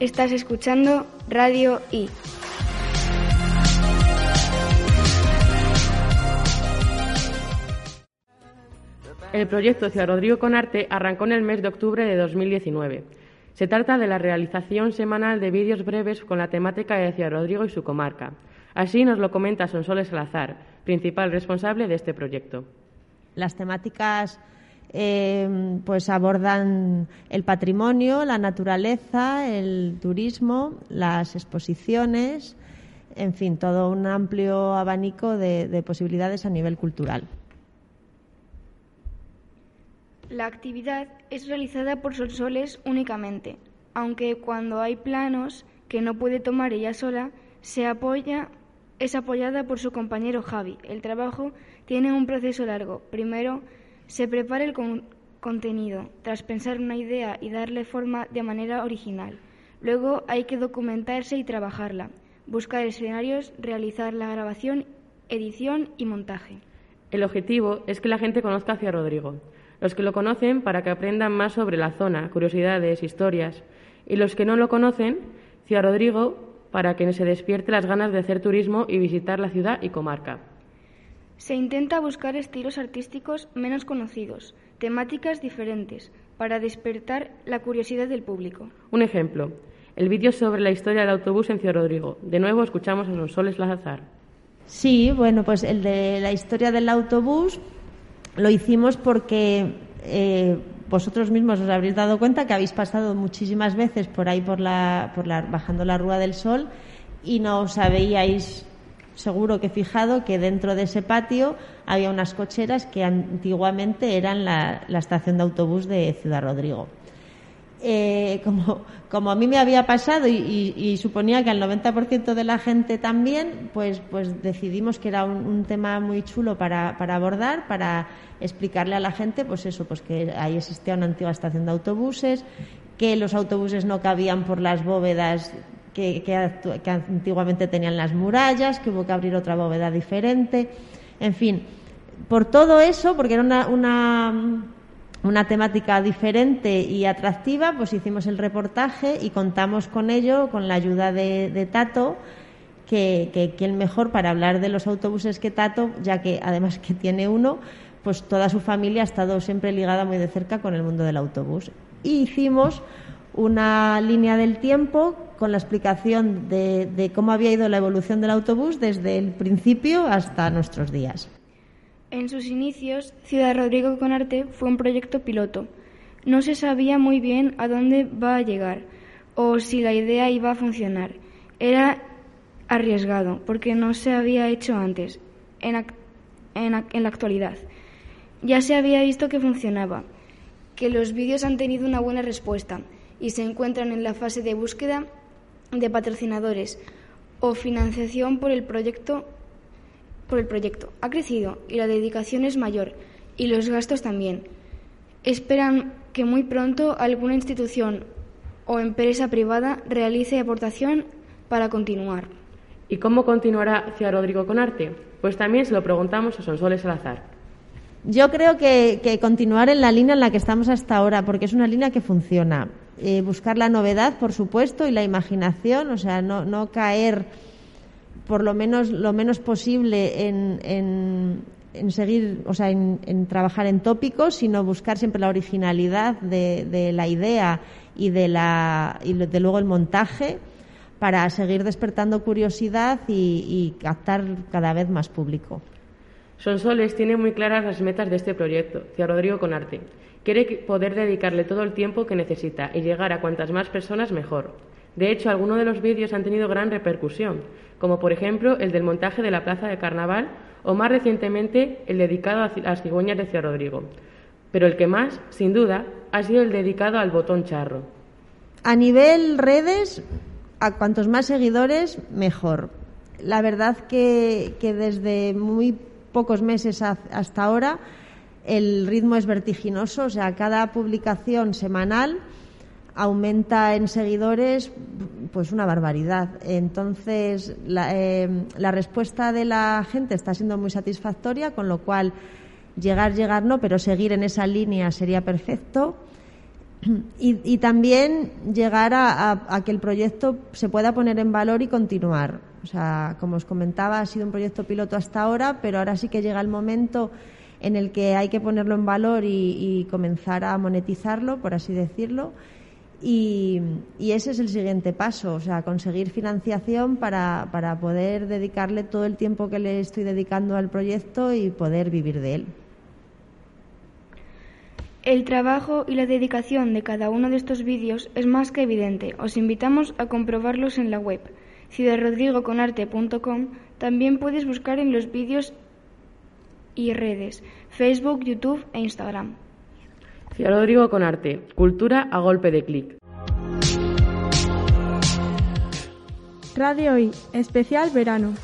Estás escuchando Radio I. El proyecto Ciudad Rodrigo con Arte arrancó en el mes de octubre de 2019. Se trata de la realización semanal de vídeos breves con la temática de Ciudad Rodrigo y su comarca. Así nos lo comenta Sonsoles Salazar, principal responsable de este proyecto. Las temáticas eh, pues abordan el patrimonio, la naturaleza, el turismo, las exposiciones, en fin, todo un amplio abanico de posibilidades a nivel cultural. La actividad es realizada por Sonsoles únicamente, aunque cuando hay planos que no puede tomar ella sola, se apoya, es apoyada por su compañero Javi. El trabajo tiene un proceso largo. Primero se prepara el contenido, tras pensar una idea y darle forma de manera original. Luego hay que documentarse y trabajarla, buscar escenarios, realizar la grabación, edición y montaje. El objetivo es que la gente conozca hacia Rodrigo los que lo conocen para que aprendan más sobre la zona, curiosidades, historias, y los que no lo conocen, Ciudad Rodrigo, para que se despierte las ganas de hacer turismo y visitar la ciudad y comarca. Se intenta buscar estilos artísticos menos conocidos, temáticas diferentes, para despertar la curiosidad del público. Un ejemplo, el vídeo sobre la historia del autobús en Ciudad Rodrigo. De nuevo escuchamos a Sonsoles Lazar. Sí, bueno, pues el de la historia del autobús lo hicimos porque eh, vosotros mismos os habréis dado cuenta que habéis pasado muchísimas veces por ahí por la, por la, bajando la Rúa del Sol y no os habíais seguro que fijado que dentro de ese patio había unas cocheras que antiguamente eran la estación de autobús de Ciudad Rodrigo. Eh, como, como a mí me había pasado y, suponía que al 90% de la gente también, pues, pues decidimos que era un, tema muy chulo para, para, abordar, para explicarle a la gente, pues eso, pues que ahí existía una antigua estación de autobuses, que los autobuses no cabían por las bóvedas que, antiguamente tenían las murallas, que hubo que abrir otra bóveda diferente, en fin, por todo eso, porque era una, una temática diferente y atractiva, pues hicimos el reportaje y contamos con ello, con la ayuda de, Tato, que, que quien mejor para hablar de los autobuses que Tato, ya que además que tiene uno, pues toda su familia ha estado siempre ligada muy de cerca con el mundo del autobús. Y hicimos una línea del tiempo con la explicación de, cómo había ido la evolución del autobús desde el principio hasta nuestros días. En sus inicios, Ciudad Rodrigo con Arte fue un proyecto piloto. No se sabía muy bien a dónde va a llegar o si la idea iba a funcionar. Era arriesgado porque no se había hecho antes, en, la actualidad. Ya se había visto que funcionaba, que los vídeos han tenido una buena respuesta y se encuentran en la fase de búsqueda de patrocinadores o financiación por el proyecto por el proyecto. Ha crecido y la dedicación es mayor y los gastos también. Esperan que muy pronto alguna institución o empresa privada realice aportación para continuar. ¿Y cómo continuará Ciudad Rodrigo con arte? Pues también se lo preguntamos a Sonsoles Salazar. Yo creo que, continuar en la línea en la que estamos hasta ahora, porque es una línea que funciona. Eh, buscar la novedad, por supuesto, y la imaginación, o sea, no, no caer por lo menos lo menos posible en, en, seguir, o sea, en, trabajar en tópicos, sino buscar siempre la originalidad de, la idea y de la y de luego el montaje para seguir despertando curiosidad y, captar cada vez más público. Sonsoles tiene muy claras las metas de este proyecto, Ciudad Rodrigo con Arte. Quiere poder dedicarle todo el tiempo que necesita y llegar a cuantas más personas mejor. De hecho, algunos de los vídeos han tenido gran repercusión, como por ejemplo el del montaje de la plaza de carnaval o más recientemente el dedicado a las cigüeñas de Ciudad Rodrigo. Pero el que más, sin duda, ha sido el dedicado al botón charro. A nivel redes, a cuantos más seguidores, mejor. La verdad que, que desde muy pocos meses hasta ahora el ritmo es vertiginoso, o sea, cada publicación semanal aumenta en seguidores pues una barbaridad. Entonces, eh, la, respuesta de la gente está siendo muy satisfactoria, con lo cual llegar, llegar no, pero seguir en esa línea sería perfecto. y, también llegar a, que el proyecto se pueda poner en valor y continuar. O sea, como os comentaba, ha sido un proyecto piloto hasta ahora, pero ahora sí que llega el momento en el que hay que ponerlo en valor y, comenzar a monetizarlo, por así decirlo. Y, ese es el siguiente paso, o sea, conseguir financiación para, para poder dedicarle todo el tiempo que le estoy dedicando al proyecto y poder vivir de él. El trabajo y la dedicación de cada uno de estos vídeos es más que evidente. Os invitamos a comprobarlos en la web ciudadrodrigoconarte.com. También puedes buscar en los vídeos y redes Facebook, YouTube e Instagram. Rodrigo con Arte, cultura a golpe de clic. Radio Hoy, especial verano.